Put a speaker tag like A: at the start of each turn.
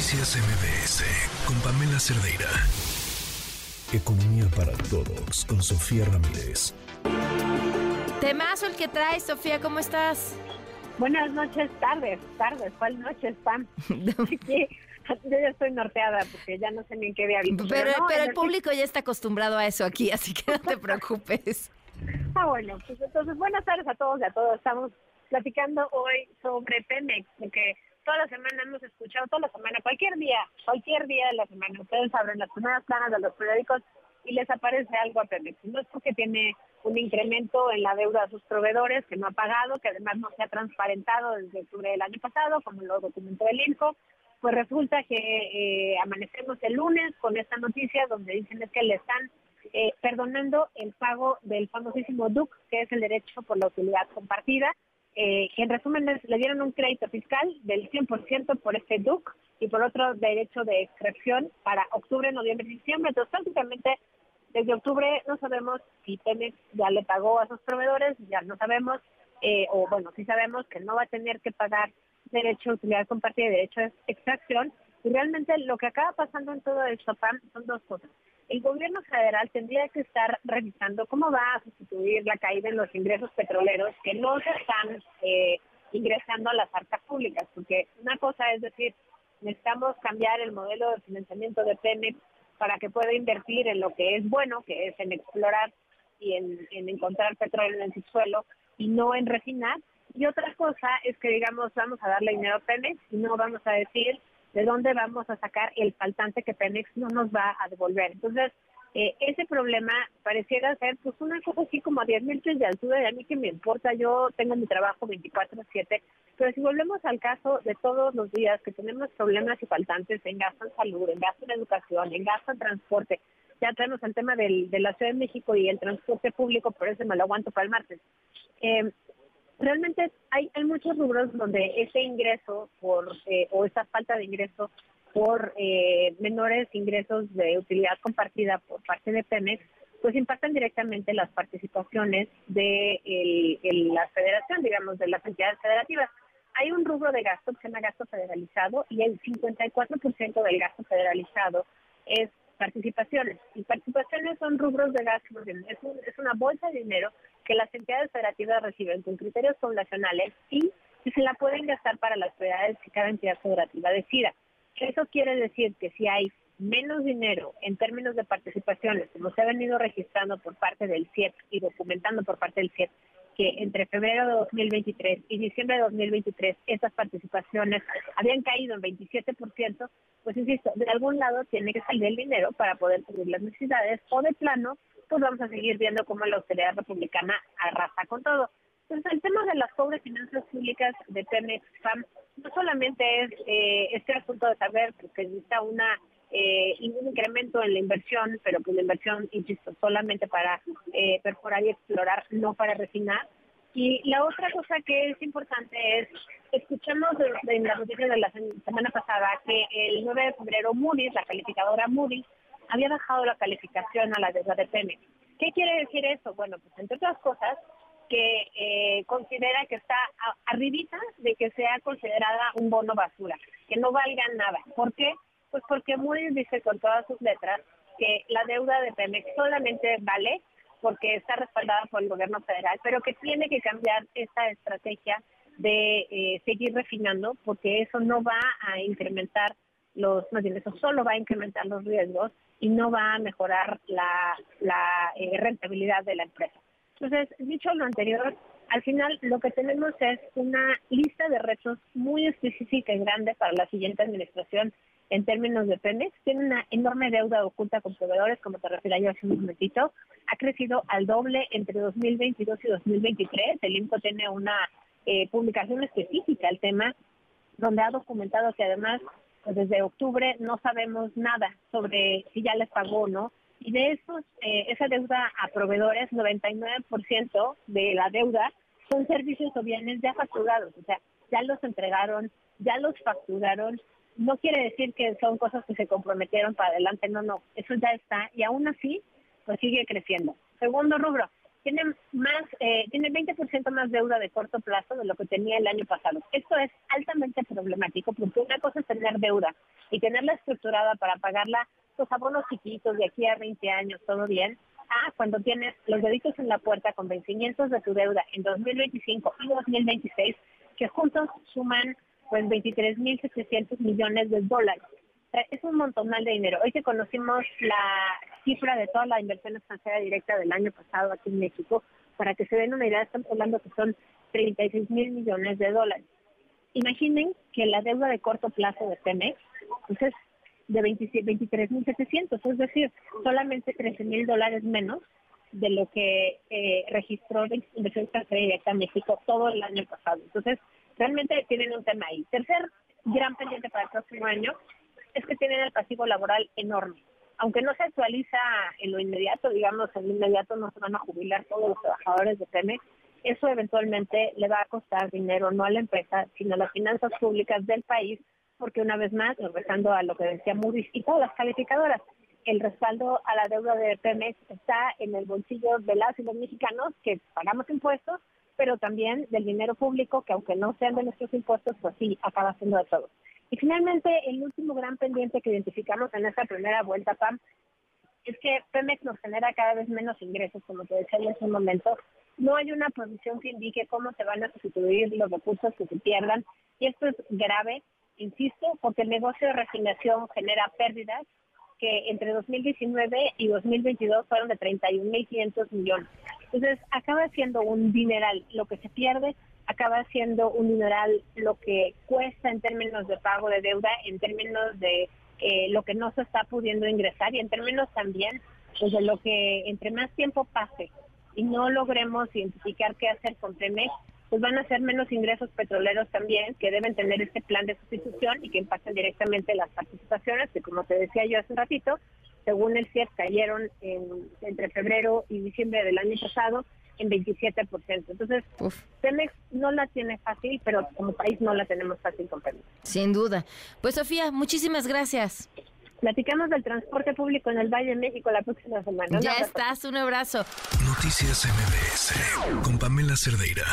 A: Noticias MBS con Pamela Cerdeira. Economía para todos con Sofía Ramírez.
B: Temazo el que traes, Sofía, ¿cómo estás?
C: Buenas noches, tardes, tardes, ¿cuál noche, Pam? yo ya estoy norteada porque ya no sé ni en qué día
B: Pero, pero, el público ya está acostumbrado a eso aquí, así que no te preocupes.
C: ah, bueno, pues entonces buenas tardes a todos y a todos. Estamos platicando hoy sobre Pemex, porque toda la semana hemos escuchado, toda la semana, cualquier día, cualquier día de la semana, ustedes abren las primeras planas de los periódicos y les aparece algo a Pemex. No es porque tiene un incremento en la deuda a sus proveedores que no ha pagado, que además no se ha transparentado desde octubre del año pasado, como lo documentó el INCO, pues resulta que eh, amanecemos el lunes con esta noticia donde dicen es que le están eh, perdonando el pago del famosísimo DUC, que es el derecho por la utilidad compartida, eh, que en resumen le dieron un crédito fiscal del 100% por este DUC y por otro derecho de extracción para octubre, noviembre y diciembre. Entonces prácticamente desde octubre no sabemos si Pemex ya le pagó a sus proveedores, ya no sabemos, eh, o bueno, sí sabemos que no va a tener que pagar derecho a utilidad compartida y derecho de extracción. Y realmente lo que acaba pasando en todo esto, PAM, son dos cosas. El gobierno federal tendría que estar revisando cómo va a sustituir la caída en los ingresos petroleros que no se están eh, ingresando a las arcas públicas, porque una cosa es decir, necesitamos cambiar el modelo de financiamiento de Pemex para que pueda invertir en lo que es bueno, que es en explorar y en, encontrar petróleo en el subsuelo y no en refinar. Y otra cosa es que digamos, vamos a darle dinero a Pemex y no vamos a decir de dónde vamos a sacar el faltante que Pemex no nos va a devolver. Entonces, eh, ese problema pareciera ser pues una cosa así como a 10 mil pies de altura y a mí que me importa, yo tengo mi trabajo 24/7, pero si volvemos al caso de todos los días que tenemos problemas y faltantes en gasto en salud, en gasto en educación, en gasto en transporte, ya tenemos el tema del, de la Ciudad de México y el transporte público, por eso me lo aguanto para el martes. Eh, realmente hay, hay muchos rubros donde ese ingreso por eh, o esa falta de ingreso por eh, menores ingresos de utilidad compartida por parte de Pemex, pues impactan directamente las participaciones de la federación, digamos, de las entidades federativas. Hay un rubro de gasto que se llama gasto federalizado y el 54% del gasto federalizado es participaciones. Y participaciones son rubros de gasto, es, es una bolsa de dinero que las entidades federativas reciben con criterios poblacionales y que se la pueden gastar para las prioridades que cada entidad federativa decida. Eso quiere decir que si hay menos dinero en términos de participaciones, como se ha venido registrando por parte del CIEP y documentando por parte del CIEP, que entre febrero de 2023 y diciembre de 2023 esas participaciones habían caído en 27%, pues insisto, de algún lado tiene que salir el dinero para poder cubrir las necesidades o de plano, pues vamos a seguir viendo cómo la austeridad republicana arrasa con todo. Entonces, el tema de las pobres finanzas públicas de Pemex FAM no solamente es eh, este asunto de saber que necesita una eh, un incremento en la inversión, pero pues la inversión, insisto, solamente para eh, perforar y explorar, no para refinar. Y la otra cosa que es importante es, escuchamos en la noticia de la semana pasada que el 9 de febrero Moody's, la calificadora Moody's, había bajado la calificación a la deuda de Pemex. ¿Qué quiere decir eso? Bueno, pues entre otras cosas, que eh, considera que está arribita de que sea considerada un bono basura, que no valga nada. ¿Por qué? Pues porque Moody's dice con todas sus letras que la deuda de Pemex solamente vale porque está respaldada por el gobierno federal, pero que tiene que cambiar esta estrategia de eh, seguir refinando porque eso no va a incrementar los, más bien eso solo va a incrementar los riesgos y no va a mejorar la, eh, rentabilidad de la empresa. Entonces, dicho lo anterior, al final lo que tenemos es una lista de retos muy específica y grande para la siguiente administración en términos de Pemex. Tiene una enorme deuda oculta con proveedores, como te refería yo hace un momentito. Ha crecido al doble entre 2022 y 2023. El INCO tiene una eh, publicación específica al tema, donde ha documentado que además pues desde octubre no sabemos nada sobre si ya les pagó o no. Y de esos, eh, esa deuda a proveedores, 99% de la deuda son servicios o bienes ya facturados, o sea, ya los entregaron, ya los facturaron. No quiere decir que son cosas que se comprometieron para adelante, no, no, eso ya está y aún así, pues sigue creciendo. Segundo rubro, tiene más, eh, tiene 20% más deuda de corto plazo de lo que tenía el año pasado. Esto es altamente problemático porque una cosa es tener deuda y tenerla estructurada para pagarla los abonos chiquitos de aquí a 20 años, todo bien, Ah, cuando tienes los deditos en la puerta con vencimientos de tu deuda en 2025 y 2026, que juntos suman pues 23.700 millones de dólares. es un montonal de dinero. Hoy que conocimos la cifra de toda la inversión extranjera directa del año pasado aquí en México, para que se den una idea, estamos hablando que son 36 mil millones de dólares. Imaginen que la deuda de corto plazo de Pemex, pues de 23.700, es decir, solamente 13.000 dólares menos de lo que eh, registró la inversión extranjera directa en México todo el año pasado. Entonces, realmente tienen un tema ahí. Tercer gran pendiente para el próximo año es que tienen el pasivo laboral enorme. Aunque no se actualiza en lo inmediato, digamos, en lo inmediato no se van a jubilar todos los trabajadores de Pemex, eso eventualmente le va a costar dinero no a la empresa, sino a las finanzas públicas del país porque una vez más, regresando a lo que decía Moody's y todas las calificadoras, el respaldo a la deuda de Pemex está en el bolsillo de las y los mexicanos que pagamos impuestos, pero también del dinero público que aunque no sean de nuestros impuestos, pues sí, acaba siendo de todos. Y finalmente, el último gran pendiente que identificamos en esta primera vuelta, Pam, es que Pemex nos genera cada vez menos ingresos, como te decía en un momento. No hay una provisión que indique cómo se van a sustituir los recursos que se pierdan. Y esto es grave insisto, porque el negocio de refinación genera pérdidas que entre 2019 y 2022 fueron de 31.500 millones. Entonces, acaba siendo un dineral lo que se pierde, acaba siendo un dineral lo que cuesta en términos de pago de deuda, en términos de eh, lo que no se está pudiendo ingresar y en términos también pues, de lo que entre más tiempo pase y no logremos identificar qué hacer con Pemex, pues van a ser menos ingresos petroleros también, que deben tener este plan de sustitución y que impactan directamente las participaciones, que como te decía yo hace un ratito, según el CIEF cayeron entre febrero y diciembre del año pasado en 27%. Entonces, Pemex no la tiene fácil, pero como país no la tenemos fácil con Pemex.
B: Sin duda. Pues Sofía, muchísimas gracias.
C: Platicamos del transporte público en el Valle de México la próxima semana.
B: Ya estás, un abrazo.
A: Noticias MBS con Pamela Cerdeira.